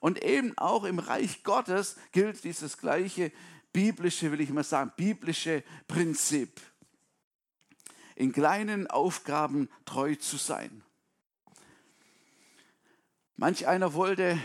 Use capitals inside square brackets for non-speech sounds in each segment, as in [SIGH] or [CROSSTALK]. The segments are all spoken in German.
Und eben auch im Reich Gottes gilt dieses gleiche biblische, will ich mal sagen, biblische Prinzip. In kleinen Aufgaben treu zu sein. Manch einer wollte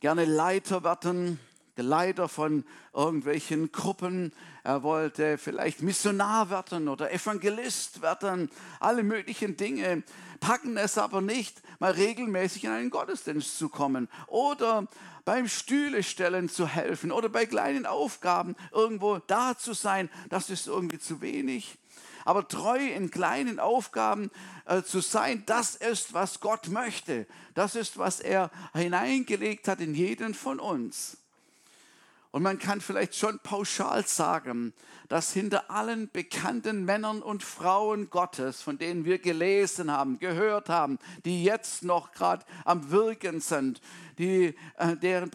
gerne Leiter werden, der Leiter von irgendwelchen Gruppen. Er wollte vielleicht Missionar werden oder Evangelist werden. Alle möglichen Dinge packen es aber nicht, mal regelmäßig in einen Gottesdienst zu kommen oder beim Stühle stellen zu helfen oder bei kleinen Aufgaben irgendwo da zu sein. Das ist irgendwie zu wenig. Aber treu in kleinen Aufgaben äh, zu sein, das ist, was Gott möchte. Das ist, was er hineingelegt hat in jeden von uns. Und man kann vielleicht schon pauschal sagen, dass hinter allen bekannten Männern und Frauen Gottes, von denen wir gelesen haben, gehört haben, die jetzt noch gerade am Wirken sind, die äh, deren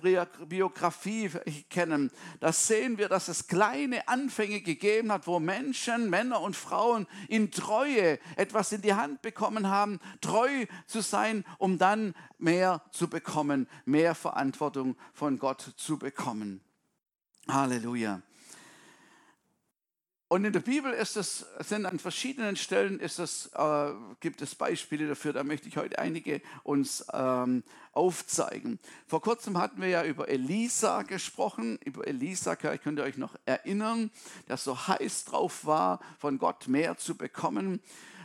Biografie kennen, da sehen wir, dass es kleine Anfänge gegeben hat, wo Menschen, Männer und Frauen in Treue etwas in die Hand bekommen haben, treu zu sein, um dann mehr zu bekommen, mehr Verantwortung von Gott zu bekommen. Halleluja. Und in der Bibel ist es, sind an verschiedenen Stellen ist es, äh, gibt es Beispiele dafür, da möchte ich heute einige uns ähm, aufzeigen. Vor kurzem hatten wir ja über Elisa gesprochen, über Elisa, könnt ihr euch noch erinnern, der so heiß drauf war, von Gott mehr zu bekommen.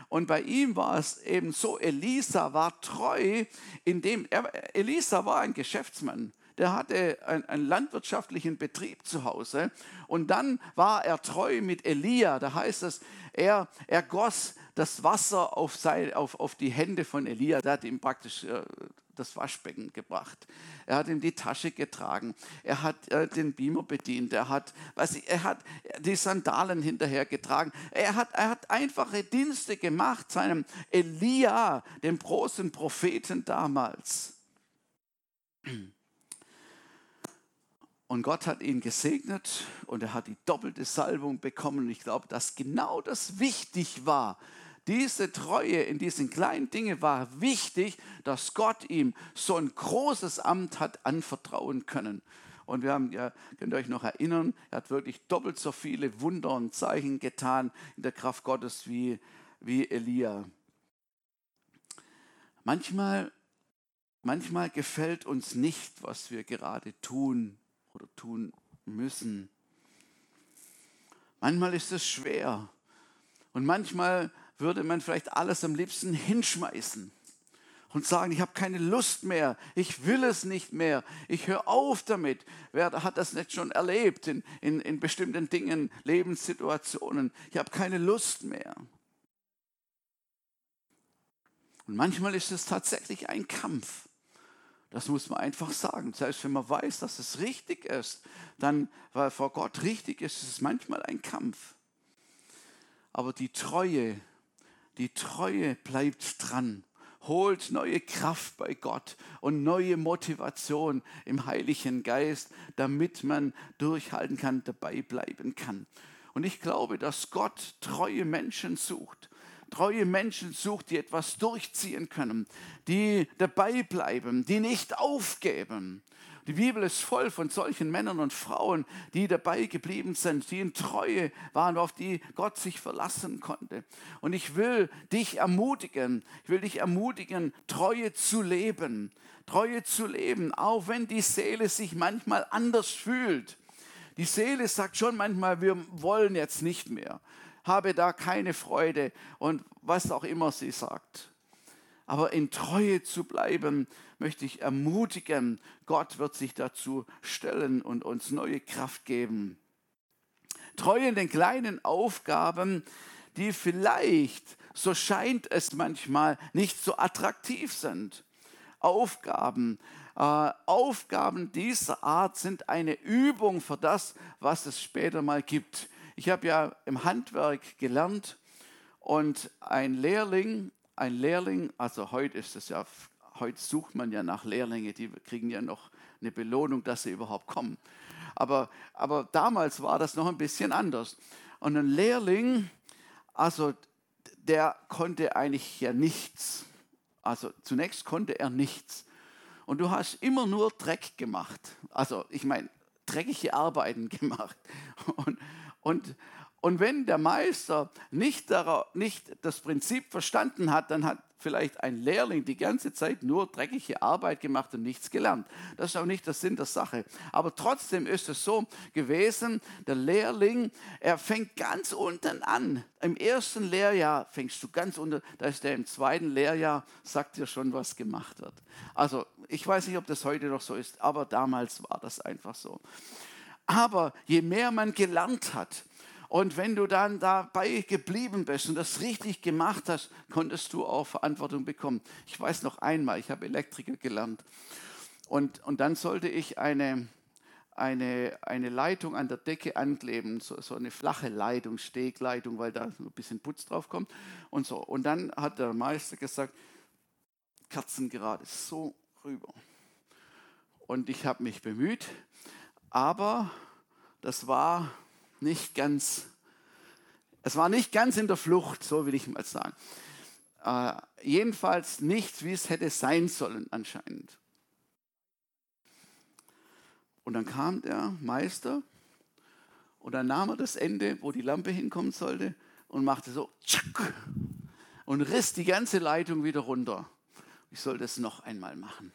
Und bei ihm war es eben so, Elisa war treu, indem er, Elisa war ein Geschäftsmann der hatte einen landwirtschaftlichen Betrieb zu Hause und dann war er treu mit Elia. Da heißt es, er, er goss das Wasser auf, sein, auf, auf die Hände von Elia. Der hat ihm praktisch äh, das Waschbecken gebracht. Er hat ihm die Tasche getragen. Er hat äh, den Beamer bedient. Er hat, weiß ich, er hat die Sandalen hinterher getragen. Er hat, er hat einfache Dienste gemacht seinem Elia, dem großen Propheten damals. Und Gott hat ihn gesegnet und er hat die doppelte Salbung bekommen. Und ich glaube, dass genau das wichtig war. Diese Treue in diesen kleinen Dingen war wichtig, dass Gott ihm so ein großes Amt hat anvertrauen können. Und wir haben, ja, könnt ihr euch noch erinnern, er hat wirklich doppelt so viele Wunder und Zeichen getan in der Kraft Gottes wie, wie Elia. Manchmal, manchmal gefällt uns nicht, was wir gerade tun oder tun müssen. Manchmal ist es schwer und manchmal würde man vielleicht alles am liebsten hinschmeißen und sagen, ich habe keine Lust mehr, ich will es nicht mehr, ich höre auf damit. Wer hat das nicht schon erlebt in, in, in bestimmten Dingen, Lebenssituationen? Ich habe keine Lust mehr. Und manchmal ist es tatsächlich ein Kampf. Das muss man einfach sagen. Selbst wenn man weiß, dass es richtig ist, dann, weil vor Gott richtig ist, ist es manchmal ein Kampf. Aber die Treue, die Treue bleibt dran, holt neue Kraft bei Gott und neue Motivation im Heiligen Geist, damit man durchhalten kann, dabei bleiben kann. Und ich glaube, dass Gott treue Menschen sucht treue Menschen sucht, die etwas durchziehen können, die dabei bleiben, die nicht aufgeben. Die Bibel ist voll von solchen Männern und Frauen, die dabei geblieben sind, die in Treue waren, auf die Gott sich verlassen konnte. Und ich will dich ermutigen, ich will dich ermutigen, Treue zu leben, Treue zu leben, auch wenn die Seele sich manchmal anders fühlt. Die Seele sagt schon manchmal, wir wollen jetzt nicht mehr habe da keine Freude und was auch immer sie sagt. Aber in Treue zu bleiben, möchte ich ermutigen. Gott wird sich dazu stellen und uns neue Kraft geben. Treue in den kleinen Aufgaben, die vielleicht, so scheint es manchmal, nicht so attraktiv sind. Aufgaben, äh, Aufgaben dieser Art sind eine Übung für das, was es später mal gibt. Ich habe ja im Handwerk gelernt und ein Lehrling, ein Lehrling, also heute ist es ja, heute sucht man ja nach Lehrlinge, die kriegen ja noch eine Belohnung, dass sie überhaupt kommen. Aber, aber damals war das noch ein bisschen anders. Und ein Lehrling, also der konnte eigentlich ja nichts. Also zunächst konnte er nichts. und du hast immer nur Dreck gemacht. Also ich meine, dreckige Arbeiten [LAUGHS] gemacht. Und, und, und wenn der Meister nicht, darauf, nicht das Prinzip verstanden hat, dann hat vielleicht ein Lehrling die ganze Zeit nur dreckige Arbeit gemacht und nichts gelernt. Das ist auch nicht der Sinn der Sache. Aber trotzdem ist es so gewesen, der Lehrling, er fängt ganz unten an. Im ersten Lehrjahr fängst du ganz unten, da ist der im zweiten Lehrjahr, sagt dir schon, was gemacht wird. Also ich weiß nicht, ob das heute noch so ist, aber damals war das einfach so. Aber je mehr man gelernt hat, und wenn du dann dabei geblieben bist und das richtig gemacht hast, konntest du auch Verantwortung bekommen. Ich weiß noch einmal, ich habe Elektriker gelernt. Und, und dann sollte ich eine, eine, eine Leitung an der Decke ankleben, so, so eine flache Leitung, Stegleitung, weil da ein bisschen Putz drauf kommt und so. Und dann hat der Meister gesagt, Kerzen gerade so rüber. Und ich habe mich bemüht, aber das war nicht ganz, es war nicht ganz in der Flucht, so will ich mal sagen. Äh, jedenfalls nicht, wie es hätte sein sollen anscheinend. Und dann kam der Meister und dann nahm er das Ende, wo die Lampe hinkommen sollte, und machte so tschack, und riss die ganze Leitung wieder runter. Ich soll das noch einmal machen.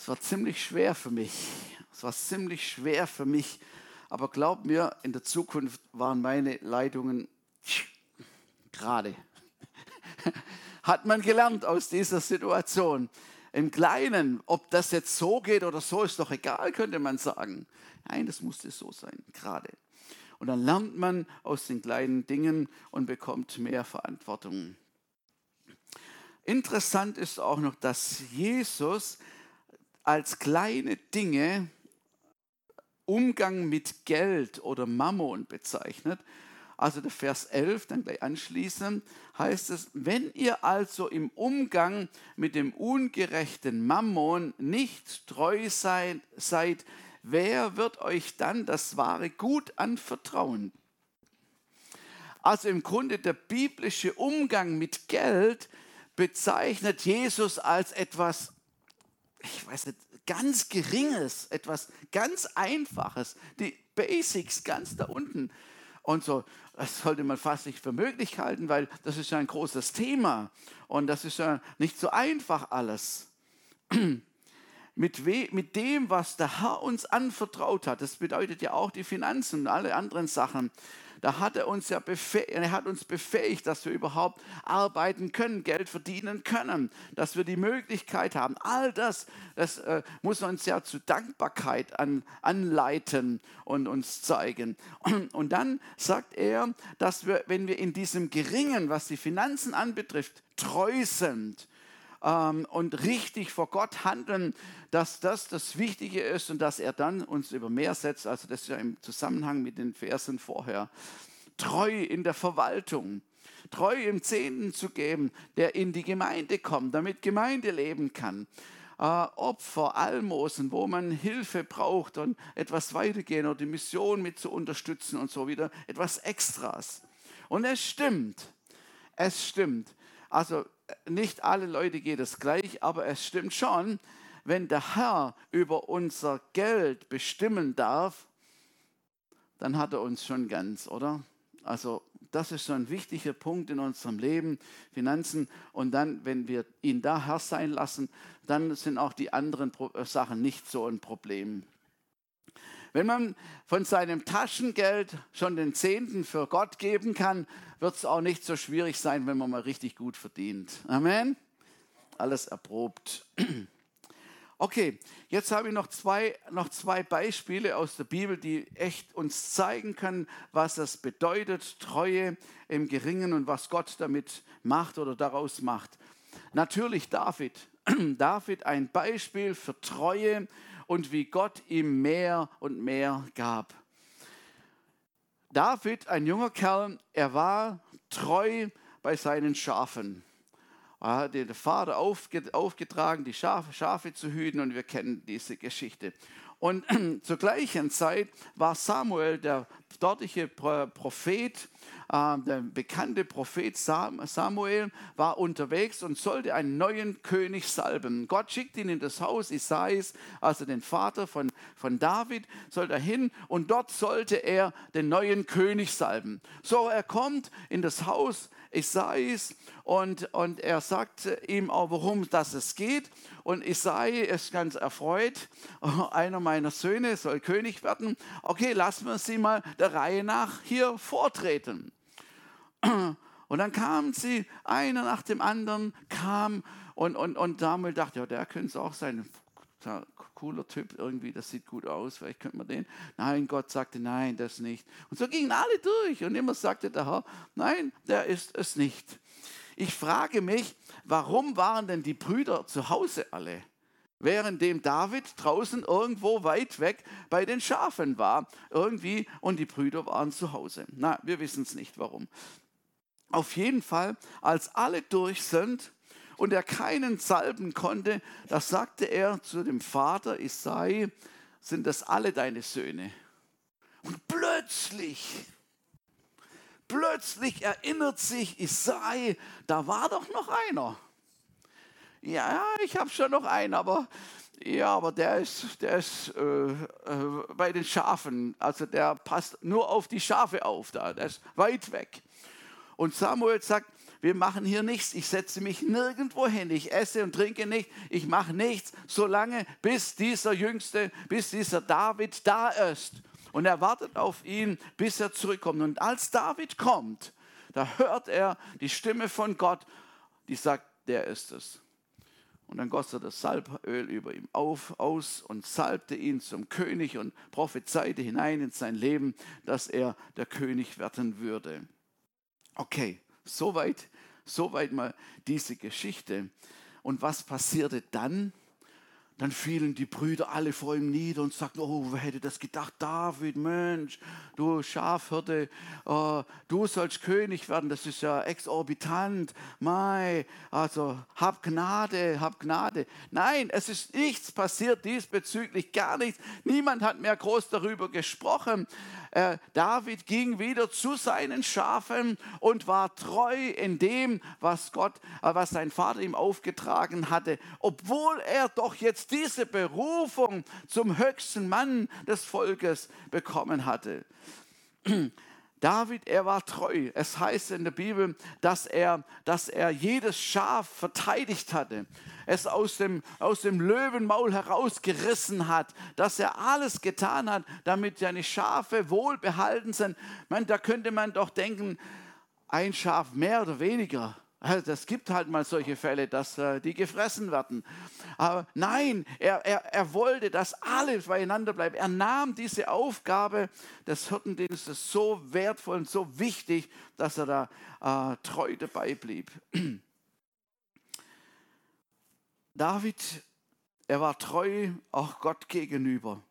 Es war ziemlich schwer für mich. Es war ziemlich schwer für mich, aber glaub mir, in der Zukunft waren meine Leitungen gerade. [LAUGHS] Hat man gelernt aus dieser Situation. Im Kleinen, ob das jetzt so geht oder so, ist doch egal, könnte man sagen. Nein, das musste so sein, gerade. Und dann lernt man aus den kleinen Dingen und bekommt mehr Verantwortung. Interessant ist auch noch, dass Jesus als kleine Dinge Umgang mit Geld oder Mammon bezeichnet. Also der Vers 11, dann gleich anschließend, heißt es, wenn ihr also im Umgang mit dem ungerechten Mammon nicht treu seid, seid wer wird euch dann das wahre Gut anvertrauen? Also im Grunde der biblische Umgang mit Geld bezeichnet Jesus als etwas, ich weiß nicht, ganz Geringes, etwas ganz Einfaches, die Basics ganz da unten. Und so, das sollte man fast nicht für möglich halten, weil das ist ja ein großes Thema und das ist ja nicht so einfach alles. [CLEARS THROAT] Mit, we, mit dem, was der Herr uns anvertraut hat, das bedeutet ja auch die Finanzen und alle anderen Sachen, da hat er uns ja er hat uns befähigt, dass wir überhaupt arbeiten können, Geld verdienen können, dass wir die Möglichkeit haben. All das, das äh, muss uns ja zu Dankbarkeit an, anleiten und uns zeigen. Und, [CLEARS THROAT] und dann sagt er, dass wir, wenn wir in diesem Geringen, was die Finanzen anbetrifft, treu sind, ähm, und richtig vor Gott handeln, dass das das Wichtige ist und dass er dann uns über mehr setzt. Also das ist ja im Zusammenhang mit den Versen vorher. Treu in der Verwaltung, treu im Zehnten zu geben, der in die Gemeinde kommt, damit Gemeinde leben kann. Äh, Opfer, Almosen, wo man Hilfe braucht und etwas weitergehen oder die Mission mit zu unterstützen und so wieder, etwas Extras. Und es stimmt, es stimmt. Also nicht alle Leute geht es gleich, aber es stimmt schon, wenn der Herr über unser Geld bestimmen darf, dann hat er uns schon ganz, oder? Also das ist so ein wichtiger Punkt in unserem Leben, Finanzen. Und dann, wenn wir ihn da Herr sein lassen, dann sind auch die anderen Sachen nicht so ein Problem. Wenn man von seinem Taschengeld schon den Zehnten für Gott geben kann, wird es auch nicht so schwierig sein, wenn man mal richtig gut verdient. Amen. Alles erprobt. [CLEARS THROAT] Okay, jetzt habe ich noch zwei, noch zwei Beispiele aus der Bibel, die echt uns zeigen können, was das bedeutet, Treue im Geringen und was Gott damit macht oder daraus macht. Natürlich David. [CLEARS THROAT] David ein Beispiel für Treue und wie Gott ihm mehr und mehr gab. David, ein junger Kerl, er war treu bei seinen Schafen. Er hat den Vater aufgetragen, die Schafe, Schafe zu hüten und wir kennen diese Geschichte. Und [CLEARS THROAT] zur gleichen Zeit war Samuel, der dortige Prophet, der bekannte Prophet Samuel war unterwegs und sollte einen neuen König salben. Gott schickt ihn in das Haus Isais, also den Vater von, von David, soll er hin und dort sollte er den neuen König salben. So, er kommt in das Haus Isais und, und er sagt ihm auch, worum das es geht. Und Isai ist ganz erfreut. [LAUGHS] Einer meiner Söhne soll König werden. Okay, lassen wir sie mal der Reihe nach hier vortreten. Und dann kamen sie, einer nach dem anderen kam und, und, und Samuel dachte, ja, der könnte es auch sein. Cooler Typ irgendwie, das sieht gut aus, vielleicht könnte man den. Nein, Gott sagte, nein, das nicht. Und so gingen alle durch und immer sagte der Herr, nein, der ist es nicht. Ich frage mich, warum waren denn die Brüder zu Hause alle? Währenddem David draußen irgendwo weit weg bei den Schafen war, irgendwie, und die Brüder waren zu Hause. Na, wir wissen es nicht warum. Auf jeden Fall, als alle durch sind und er keinen salben konnte, da sagte er zu dem Vater Isai, sind das alle deine Söhne? Und plötzlich, plötzlich erinnert sich Isai, da war doch noch einer. Ja, ich habe schon noch einen, aber ja, aber der ist, der ist äh, äh, bei den Schafen, also der passt nur auf die Schafe auf da, der ist weit weg. Und Samuel sagt, wir machen hier nichts, ich setze mich nirgendwo hin, ich esse und trinke nicht, ich mache nichts, solange bis dieser Jüngste, bis dieser David da ist. Und er wartet auf ihn, bis er zurückkommt. Und als David kommt, da hört er die Stimme von Gott, die sagt, der ist es. Und dann goss er das Salböl über ihm auf, aus und salbte ihn zum König und prophezeite hinein in sein Leben, dass er der König werden würde. Okay, soweit, soweit mal diese Geschichte. Und was passierte dann? Dann fielen die Brüder alle vor ihm nieder und sagten, oh, wer hätte das gedacht? David, Mensch, du Schafhirte, oh, du sollst König werden, das ist ja exorbitant. Mai, also hab Gnade, hab Gnade. Nein, es ist nichts passiert diesbezüglich, gar nichts. Niemand hat mehr groß darüber gesprochen. Äh, David ging wieder zu seinen Schafen und war treu in dem, was Gott, äh, was sein Vater ihm aufgetragen hatte, obwohl er doch jetzt diese Berufung zum höchsten Mann des Volkes bekommen hatte. [CLEARS THROAT] David, er war treu. Es heißt in der Bibel, dass er, dass er jedes Schaf verteidigt hatte, es aus dem, aus dem Löwenmaul herausgerissen hat, dass er alles getan hat, damit seine Schafe wohlbehalten sind. Man, da könnte man doch denken, ein Schaf mehr oder weniger. Also das gibt halt mal solche Fälle, dass äh, die gefressen werden. Aber nein, er, er, er wollte, dass alle beieinander bleiben. Er nahm diese Aufgabe des Hirtendienstes so wertvoll und so wichtig, dass er da äh, treu dabei blieb. [CLEARS THROAT] David, er war treu auch Gott gegenüber.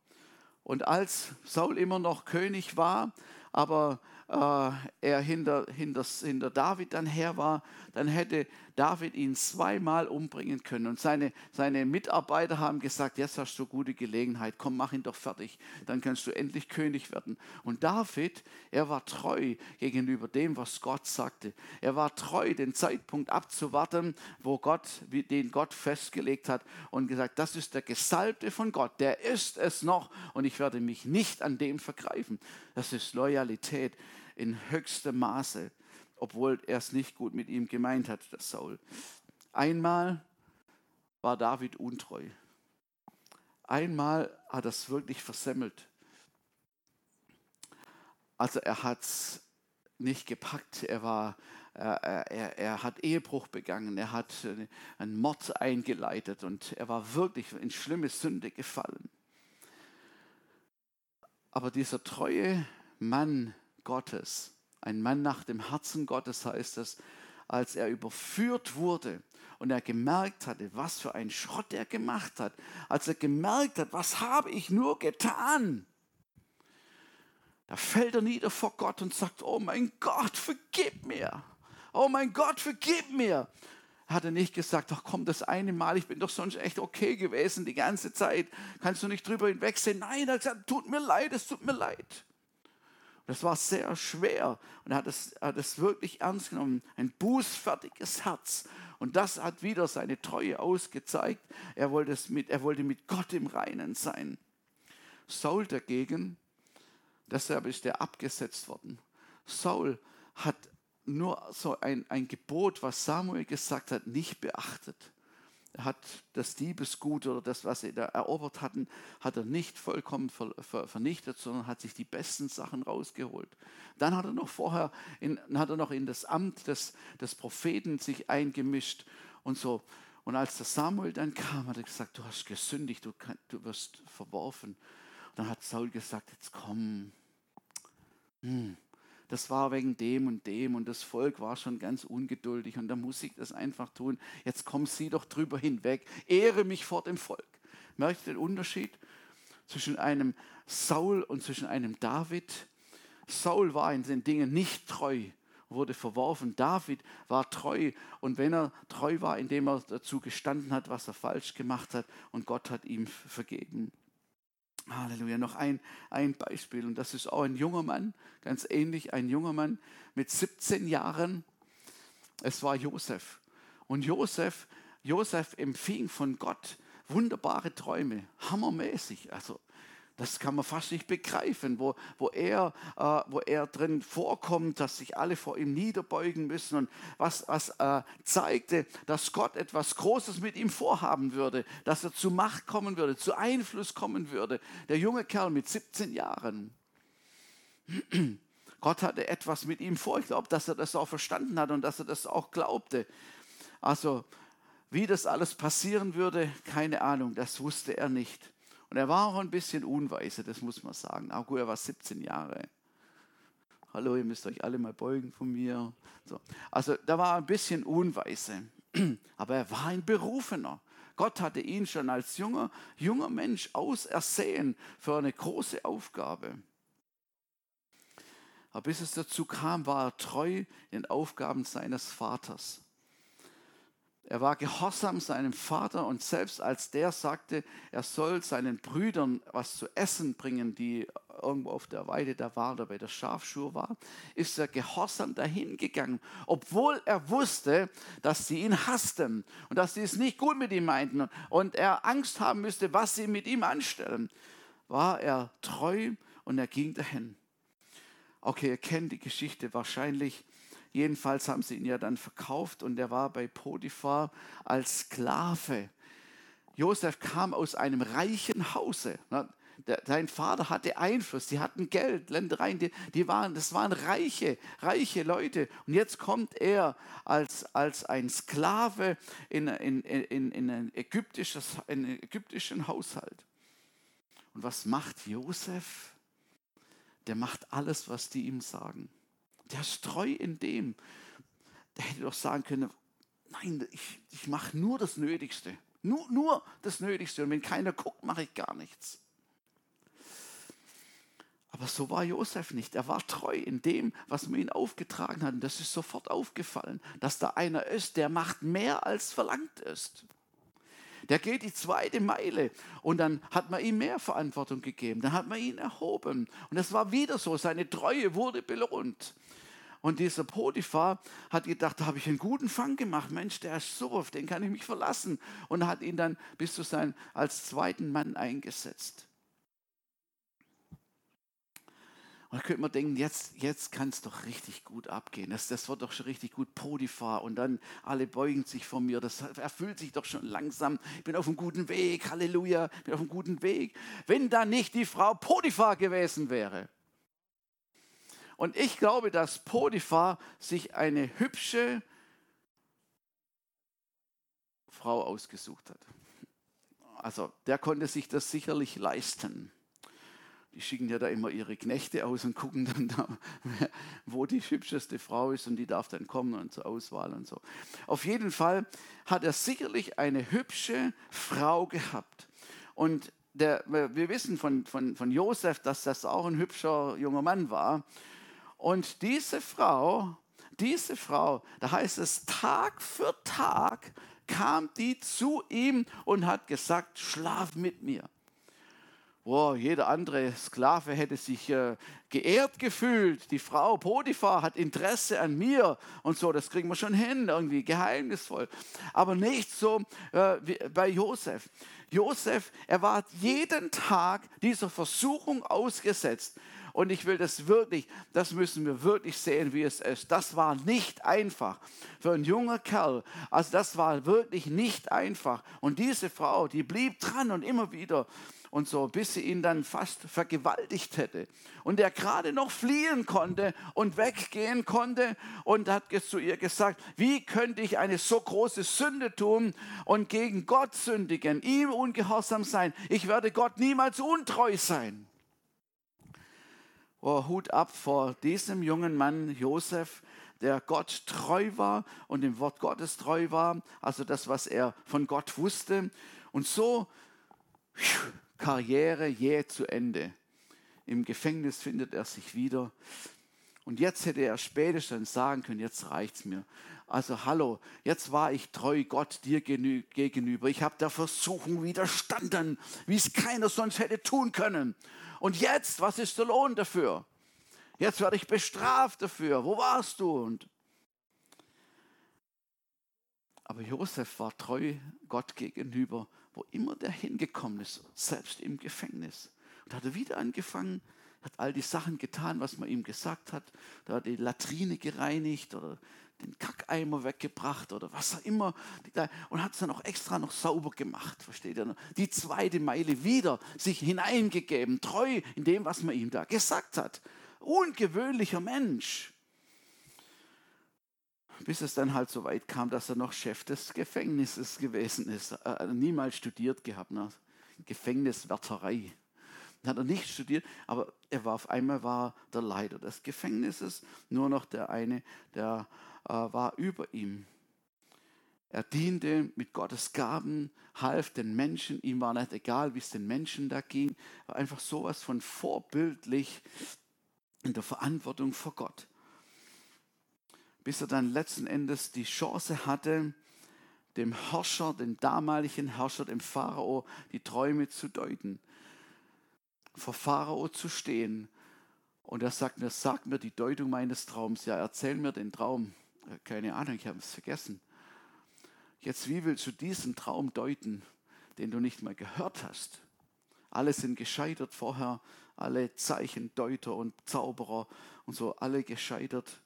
Und als Saul immer noch König war, aber er hinter, hinter, hinter David dann her war, dann hätte David ihn zweimal umbringen können. Und seine, seine Mitarbeiter haben gesagt, jetzt hast du gute Gelegenheit, komm, mach ihn doch fertig, dann kannst du endlich König werden. Und David, er war treu gegenüber dem, was Gott sagte. Er war treu, den Zeitpunkt abzuwarten, wo Gott, den Gott festgelegt hat und gesagt, das ist der Gesalbte von Gott, der ist es noch und ich werde mich nicht an dem vergreifen. Das ist Loyalität in höchstem Maße, obwohl er es nicht gut mit ihm gemeint hat, der Saul. Einmal war David untreu. Einmal hat er es wirklich versemmelt. Also er hat es nicht gepackt, er, war, er, er, er hat Ehebruch begangen, er hat einen Mord eingeleitet und er war wirklich in schlimme Sünde gefallen. Aber dieser treue Mann Gottes, ein Mann nach dem Herzen Gottes heißt es, als er überführt wurde und er gemerkt hatte, was für ein Schrott er gemacht hat, als er gemerkt hat, was habe ich nur getan, da fällt er nieder vor Gott und sagt, oh mein Gott, vergib mir. Oh mein Gott, vergib mir. Hat er nicht gesagt, ach komm, das eine Mal, ich bin doch sonst echt okay gewesen die ganze Zeit. Kannst du nicht drüber hinwegsehen? Nein, er hat gesagt, tut mir leid, es tut mir leid. Das war sehr schwer und er hat es, hat es wirklich ernst genommen. Ein bußfertiges Herz. Und das hat wieder seine Treue ausgezeigt. Er wollte, es mit, er wollte mit Gott im Reinen sein. Saul dagegen, deshalb ist er abgesetzt worden. Saul hat nur so ein, ein Gebot, was Samuel gesagt hat, nicht beachtet. Er hat das Diebesgut oder das, was sie da erobert hatten, hat er nicht vollkommen vernichtet, sondern hat sich die besten Sachen rausgeholt. Dann hat er noch vorher, in, hat er noch in das Amt des, des Propheten sich eingemischt und so. Und als der Samuel dann kam, hat er gesagt, du hast gesündigt, du, kann, du wirst verworfen. Und dann hat Saul gesagt, jetzt komm. Hm das war wegen dem und dem und das Volk war schon ganz ungeduldig und da muss ich das einfach tun. Jetzt komm sie doch drüber hinweg, ehre mich vor dem Volk. Merkt ihr den Unterschied zwischen einem Saul und zwischen einem David? Saul war in den Dingen nicht treu, wurde verworfen. David war treu und wenn er treu war, indem er dazu gestanden hat, was er falsch gemacht hat und Gott hat ihm vergeben. Halleluja. Noch ein, ein Beispiel und das ist auch ein junger Mann, ganz ähnlich, ein junger Mann mit 17 Jahren. Es war Josef. Und Josef, Josef empfing von Gott wunderbare Träume, hammermäßig. Also das kann man fast nicht begreifen, wo, wo, er, äh, wo er drin vorkommt, dass sich alle vor ihm niederbeugen müssen und was, was äh, zeigte, dass Gott etwas Großes mit ihm vorhaben würde, dass er zu Macht kommen würde, zu Einfluss kommen würde. Der junge Kerl mit 17 Jahren. [CLEARS THROAT] Gott hatte etwas mit ihm vor. Ich glaube, dass er das auch verstanden hat und dass er das auch glaubte. Also, wie das alles passieren würde, keine Ahnung, das wusste er nicht. Und er war auch ein bisschen unweise, das muss man sagen. Auch gut, er war 17 Jahre. Hallo, ihr müsst euch alle mal beugen von mir. So. Also da war ein bisschen unweise. [CLEARS THROAT] Aber er war ein Berufener. Gott hatte ihn schon als junger, junger Mensch ausersehen für eine große Aufgabe. Aber bis es dazu kam, war er treu den Aufgaben seines Vaters. Er war gehorsam seinem Vater und selbst als der sagte, er soll seinen Brüdern was zu essen bringen, die irgendwo auf der Weide da waren oder bei der Schafschur war, ist er gehorsam dahin gegangen, obwohl er wusste, dass sie ihn hassten und dass sie es nicht gut mit ihm meinten und er Angst haben müsste, was sie mit ihm anstellen. War er treu und er ging dahin. Okay, ihr kennt die Geschichte wahrscheinlich Jedenfalls haben sie ihn ja dann verkauft und er war bei Potiphar als Sklave. Josef kam aus einem reichen Hause. Sein Vater hatte Einfluss, die hatten Geld, Ländereien, die, die, waren, das waren reiche, reiche Leute. Und jetzt kommt er als, als ein Sklave in, in, in, in, ein ägyptisches, in einen ägyptischen Haushalt. Und was macht Josef? Der macht alles, was die ihm sagen. Der ist treu in dem. Der hätte doch sagen können, nein, ich, ich mache nur das Nötigste. Nur, nur das Nötigste. Und wenn keiner guckt, mache ich gar nichts. Aber so war Josef nicht. Er war treu in dem, was man ihm aufgetragen hat. Und das ist sofort aufgefallen, dass da einer ist, der macht mehr, als verlangt ist. Der geht die zweite Meile und dann hat man ihm mehr Verantwortung gegeben. Dann hat man ihn erhoben. Und es war wieder so, seine Treue wurde belohnt. Und dieser Potiphar hat gedacht, da habe ich einen guten Fang gemacht. Mensch, der ist so, auf den kann ich mich verlassen. Und hat ihn dann bis zu sein als zweiten Mann eingesetzt. Und da könnte man denken, jetzt, jetzt kann es doch richtig gut abgehen. Das, das wird doch schon richtig gut Potiphar. Und dann alle beugen sich vor mir. Das erfüllt sich doch schon langsam. Ich bin auf einem guten Weg. Halleluja. Ich bin auf einem guten Weg. Wenn da nicht die Frau Potiphar gewesen wäre. Und ich glaube, dass Potiphar sich eine hübsche Frau ausgesucht hat. Also der konnte sich das sicherlich leisten. Die schicken ja da immer ihre Knechte aus und gucken dann da, [LAUGHS] wo die hübscheste Frau ist und die darf dann kommen und zur Auswahl und so. Auf jeden Fall hat er sicherlich eine hübsche Frau gehabt. Und der, wir wissen von, von, von Josef, dass das auch ein hübscher junger Mann war. Und diese Frau, diese Frau, da heißt es, Tag für Tag kam die zu ihm und hat gesagt, schlaf mit mir. wo jeder andere Sklave hätte sich äh, geehrt gefühlt. Die Frau Potiphar hat Interesse an mir und so, das kriegen wir schon hin, irgendwie geheimnisvoll. Aber nicht so äh, wie bei Josef. Josef, er war jeden Tag dieser Versuchung ausgesetzt. Und ich will das wirklich, das müssen wir wirklich sehen, wie es ist. Das war nicht einfach für einen jungen Kerl. Also das war wirklich nicht einfach. Und diese Frau, die blieb dran und immer wieder und so, bis sie ihn dann fast vergewaltigt hätte. Und er gerade noch fliehen konnte und weggehen konnte und hat zu ihr gesagt, wie könnte ich eine so große Sünde tun und gegen Gott sündigen, ihm ungehorsam sein? Ich werde Gott niemals untreu sein. Oh, Hut ab vor diesem jungen Mann Josef, der Gott treu war und dem Wort Gottes treu war, also das, was er von Gott wusste. Und so Karriere jäh zu Ende. Im Gefängnis findet er sich wieder. Und jetzt hätte er spätestens sagen können, jetzt reicht's mir. Also hallo, jetzt war ich treu Gott dir gegenüber. Ich habe der Versuchung widerstanden, wie es keiner sonst hätte tun können. Und jetzt, was ist der Lohn dafür? Jetzt werde ich bestraft dafür. Wo warst du? Und aber Josef war treu Gott gegenüber, wo immer der hingekommen ist, selbst im Gefängnis. Und hat er wieder angefangen, hat all die Sachen getan, was man ihm gesagt hat. Da hat die Latrine gereinigt oder den Kackeimer weggebracht oder was auch immer. Und hat es dann auch extra noch sauber gemacht, versteht ihr? Die zweite Meile wieder sich hineingegeben, treu in dem, was man ihm da gesagt hat. Ungewöhnlicher Mensch. Bis es dann halt so weit kam, dass er noch Chef des Gefängnisses gewesen ist. Äh, niemals studiert gehabt, ne? Gefängniswärterei. Hat er nicht studiert, aber er war auf einmal war der Leiter des Gefängnisses, nur noch der eine, der äh, war über ihm. Er diente mit Gottes Gaben, half den Menschen, ihm war nicht egal, wie es den Menschen da ging, war einfach sowas von vorbildlich in der Verantwortung vor Gott. Bis er dann letzten Endes die Chance hatte, dem Herrscher, dem damaligen Herrscher, dem Pharao, die Träume zu deuten vor Pharao zu stehen. Und er sagt mir, sag mir die Deutung meines Traums. Ja, erzähl mir den Traum. Keine Ahnung, ich habe es vergessen. Jetzt, wie willst du diesen Traum deuten, den du nicht mal gehört hast? Alle sind gescheitert vorher, alle Zeichendeuter und Zauberer und so, alle gescheitert.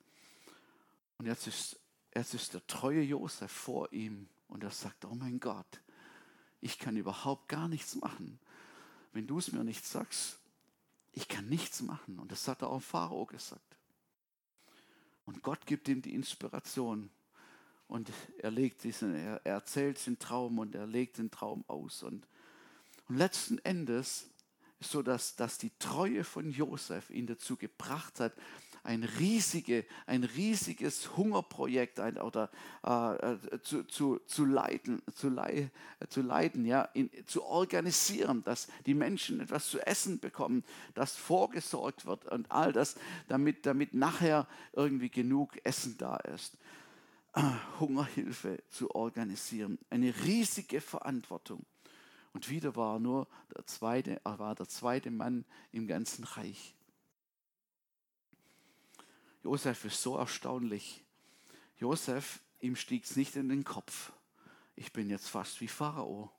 Und jetzt ist, jetzt ist der treue Josef vor ihm und er sagt, oh mein Gott, ich kann überhaupt gar nichts machen wenn du es mir nicht sagst, ich kann nichts machen. Und das hat er auch Pharao gesagt. Und Gott gibt ihm die Inspiration. Und er, legt diesen, er erzählt den Traum und er legt den Traum aus. Und, und letzten Endes ist so, dass, dass die Treue von Josef ihn dazu gebracht hat, ein, riesige, ein riesiges Hungerprojekt ein, oder äh, äh, zu, zu, zu leiten, zu, lei, zu leiten ja, in, zu organisieren, dass die Menschen etwas zu essen bekommen, dass vorgesorgt wird und all das, damit, damit nachher irgendwie genug Essen da ist. Äh, [CLEARS THROAT] Hungerhilfe zu organisieren. Eine riesige Verantwortung. Und wieder war nur der zweite, war der zweite Mann im ganzen Reich. Josef ist so erstaunlich. Josef, ihm stieg es nicht in den Kopf. Ich bin jetzt fast wie Pharao.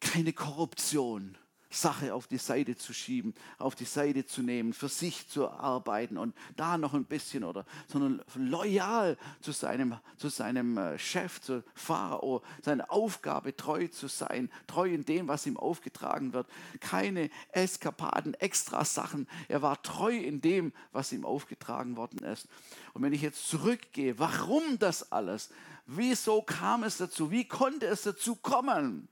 Keine Korruption, Sache auf die Seite zu schieben, auf die Seite zu nehmen, für sich zu arbeiten und da noch ein bisschen oder, sondern loyal zu seinem, zu seinem äh, Chef, zu Pharao, seine Aufgabe treu zu sein, treu in dem, was ihm aufgetragen wird. Keine Eskapaden, extra Sachen. Er war treu in dem, was ihm aufgetragen worden ist. Und wenn ich jetzt zurückgehe, warum das alles? Wieso kam es dazu? Wie konnte es dazu kommen?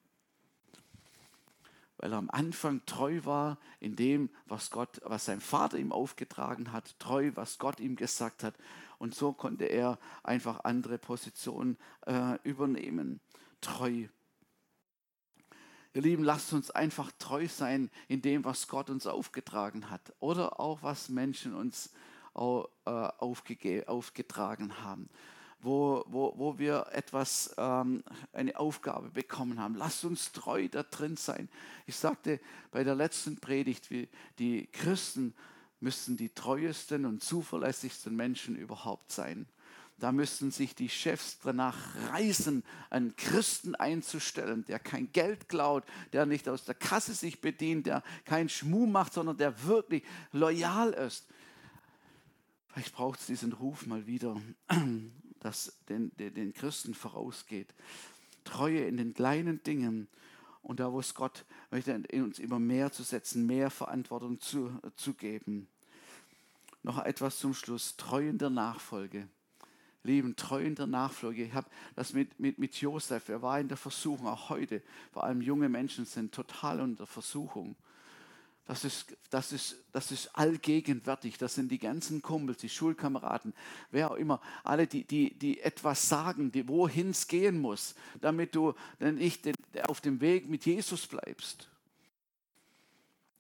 Weil er am Anfang treu war in dem, was Gott, was sein Vater ihm aufgetragen hat, treu, was Gott ihm gesagt hat. Und so konnte er einfach andere Positionen äh, übernehmen. Treu. Ihr Lieben, lasst uns einfach treu sein in dem, was Gott uns aufgetragen hat oder auch was Menschen uns äh, aufgetragen haben. Wo, wo, wo wir etwas, ähm, eine Aufgabe bekommen haben. Lasst uns treu da drin sein. Ich sagte bei der letzten Predigt, wie die Christen müssten die treuesten und zuverlässigsten Menschen überhaupt sein. Da müssten sich die Chefs danach reißen, einen Christen einzustellen, der kein Geld klaut, der nicht aus der Kasse sich bedient, der keinen Schmuh macht, sondern der wirklich loyal ist. Vielleicht braucht es diesen Ruf mal wieder, das den, den Christen vorausgeht. Treue in den kleinen Dingen und da, wo es Gott möchte, in uns immer mehr zu setzen, mehr Verantwortung zu, zu geben. Noch etwas zum Schluss. Treue in der Nachfolge. Lieben, treu in der Nachfolge. Ich habe das mit, mit, mit Josef, er war in der Versuchung, auch heute. Vor allem junge Menschen sind total unter Versuchung. Das ist, das, ist, das ist allgegenwärtig. Das sind die ganzen Kumpels, die Schulkameraden, wer auch immer, alle, die, die, die etwas sagen, die, wohin es gehen muss, damit du dann nicht auf dem Weg mit Jesus bleibst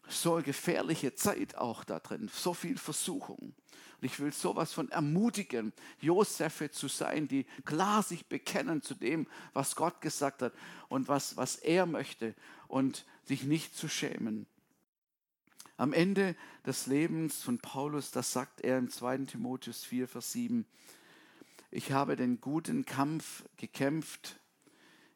so eine gefährliche Zeit auch da drin, so viel Versuchung. Und ich will sowas von ermutigen, Josephe zu sein, die klar sich bekennen zu dem, was Gott gesagt hat und was, was er möchte und sich nicht zu schämen. Am Ende des Lebens von Paulus, das sagt er im 2. Timotheus 4, Vers 7, ich habe den guten Kampf gekämpft,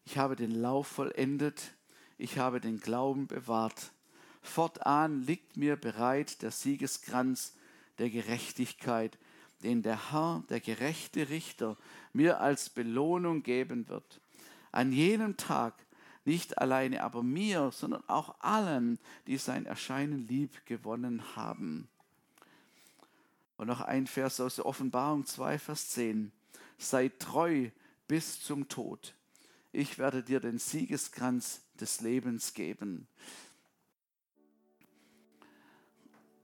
ich habe den Lauf vollendet, ich habe den Glauben bewahrt Fortan liegt mir bereit der Siegeskranz der Gerechtigkeit, den der Herr, der gerechte Richter, mir als Belohnung geben wird. An jenem Tag nicht alleine aber mir, sondern auch allen, die sein Erscheinen lieb gewonnen haben. Und noch ein Vers aus der Offenbarung 2, Vers 10. Sei treu bis zum Tod. Ich werde dir den Siegeskranz des Lebens geben.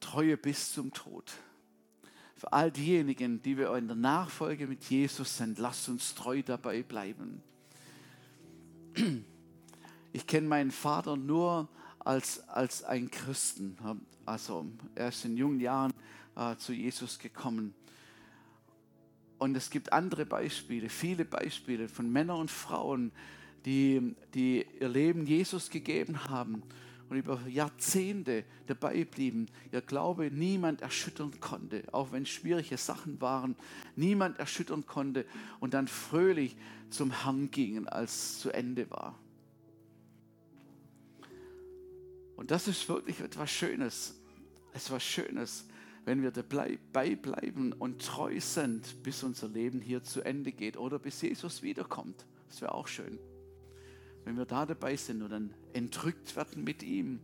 Treue bis zum Tod. Für all diejenigen, die wir in der Nachfolge mit Jesus sind, lasst uns treu dabei bleiben. Ich kenne meinen Vater nur als, als einen Christen. Also er ist in jungen Jahren äh, zu Jesus gekommen. Und es gibt andere Beispiele, viele Beispiele von Männern und Frauen, die, die ihr Leben Jesus gegeben haben und über Jahrzehnte dabei blieben, ihr Glaube niemand erschüttern konnte, auch wenn schwierige Sachen waren, niemand erschüttern konnte und dann fröhlich zum Herrn gingen, als es zu Ende war. Und das ist wirklich etwas Schönes, etwas Schönes, wenn wir dabei bleiben und treu sind, bis unser Leben hier zu Ende geht oder bis Jesus wiederkommt. Das wäre auch schön wenn wir da dabei sind und dann entrückt werden mit ihm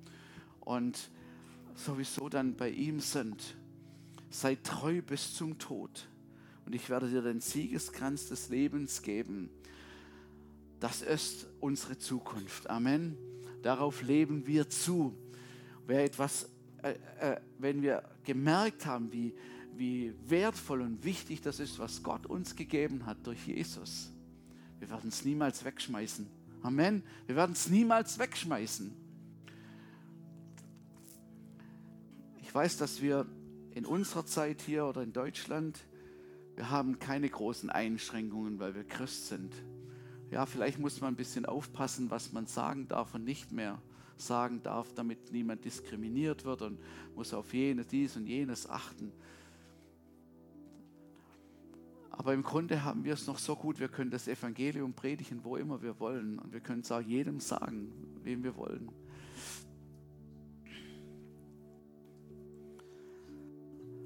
und sowieso dann bei ihm sind. Sei treu bis zum Tod und ich werde dir den Siegeskranz des Lebens geben. Das ist unsere Zukunft. Amen. Darauf leben wir zu. Wer etwas, äh, äh, wenn wir gemerkt haben, wie, wie wertvoll und wichtig das ist, was Gott uns gegeben hat durch Jesus, wir werden es niemals wegschmeißen. Amen. Wir werden es niemals wegschmeißen. Ich weiß, dass wir in unserer Zeit hier oder in Deutschland, wir haben keine großen Einschränkungen, weil wir Christ sind. Ja, vielleicht muss man ein bisschen aufpassen, was man sagen darf und nicht mehr sagen darf, damit niemand diskriminiert wird und muss auf jenes, dies und jenes achten. Aber im Grunde haben wir es noch so gut, wir können das Evangelium predigen, wo immer wir wollen. Und wir können es auch jedem sagen, wem wir wollen.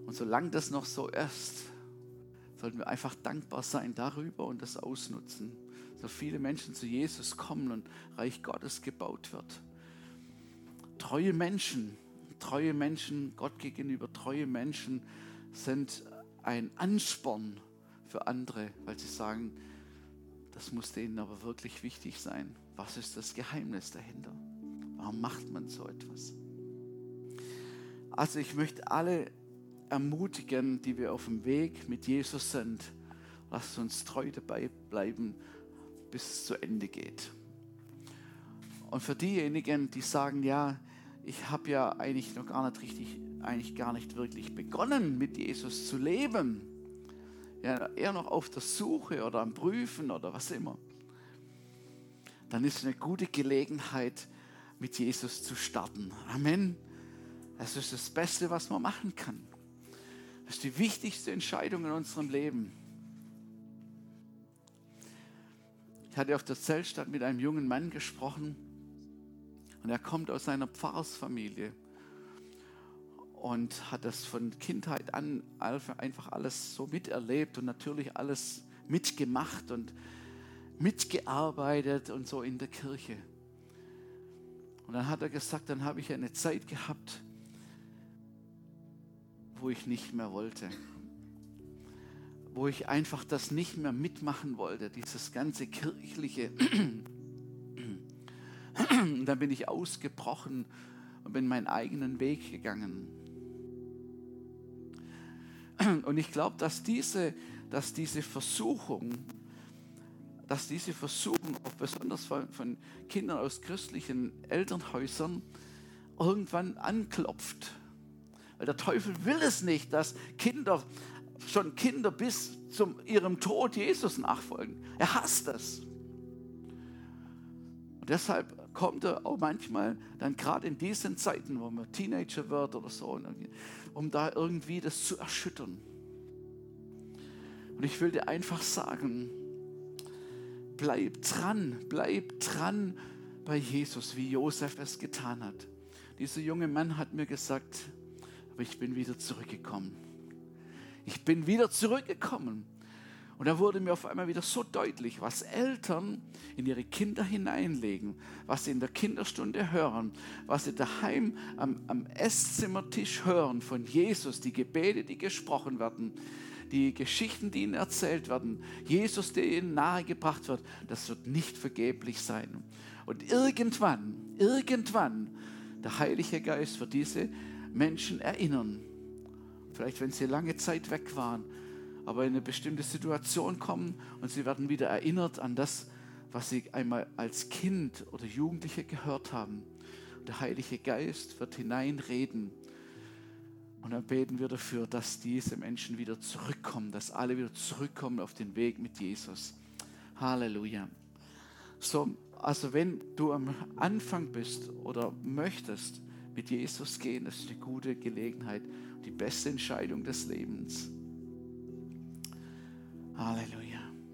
Und solange das noch so ist, sollten wir einfach dankbar sein darüber und das ausnutzen. So viele Menschen zu Jesus kommen und Reich Gottes gebaut wird. Treue Menschen, treue Menschen, Gott gegenüber treue Menschen sind ein Ansporn für andere, weil sie sagen, das muss denen aber wirklich wichtig sein. Was ist das Geheimnis dahinter? Warum macht man so etwas? Also ich möchte alle ermutigen, die wir auf dem Weg mit Jesus sind, lasst uns treu dabei bleiben, bis es zu Ende geht. Und für diejenigen, die sagen, ja, ich habe ja eigentlich noch gar nicht richtig, eigentlich gar nicht wirklich begonnen, mit Jesus zu leben ja, eher noch auf der Suche oder am Prüfen oder was immer, dann ist es eine gute Gelegenheit, mit Jesus zu starten. Amen. Das ist das Beste, was man machen kann. Das ist die wichtigste Entscheidung in unserem Leben. Ich hatte auf der Zeltstadt mit einem jungen Mann gesprochen und er kommt aus einer Pfarrersfamilie und hat das von Kindheit an einfach alles so miterlebt und natürlich alles mitgemacht und mitgearbeitet und so in der Kirche. Und dann hat er gesagt, dann habe ich eine Zeit gehabt, wo ich nicht mehr wollte. Wo ich einfach das nicht mehr mitmachen wollte, dieses ganze kirchliche. Und dann bin ich ausgebrochen und bin meinen eigenen Weg gegangen. Und ich glaube, dass diese, dass diese Versuchung, dass diese Versuchung, auch besonders von, von Kindern aus christlichen Elternhäusern, irgendwann anklopft. Weil der Teufel will es nicht, dass Kinder, schon Kinder bis zu ihrem Tod Jesus nachfolgen. Er hasst es. Und deshalb kommt er auch manchmal dann gerade in diesen Zeiten, wo man Teenager wird oder so, um da irgendwie das zu erschüttern. Und ich will dir einfach sagen, bleib dran, bleib dran bei Jesus, wie Josef es getan hat. Dieser junge Mann hat mir gesagt, aber ich bin wieder zurückgekommen. Ich bin wieder zurückgekommen. Und da wurde mir auf einmal wieder so deutlich, was Eltern in ihre Kinder hineinlegen, was sie in der Kinderstunde hören, was sie daheim am, am Esszimmertisch hören von Jesus, die Gebete, die gesprochen werden, die Geschichten, die ihnen erzählt werden, Jesus, der ihnen nahegebracht wird, das wird nicht vergeblich sein. Und irgendwann, irgendwann, der Heilige Geist wird diese Menschen erinnern. Vielleicht, wenn sie lange Zeit weg waren, aber in eine bestimmte Situation kommen und sie werden wieder erinnert an das, was sie einmal als Kind oder Jugendliche gehört haben. Der Heilige Geist wird hineinreden. Und dann beten wir dafür, dass diese Menschen wieder zurückkommen, dass alle wieder zurückkommen auf den Weg mit Jesus. Halleluja. So, also wenn du am Anfang bist oder möchtest mit Jesus gehen, ist eine gute Gelegenheit, die beste Entscheidung des Lebens. Halleluja.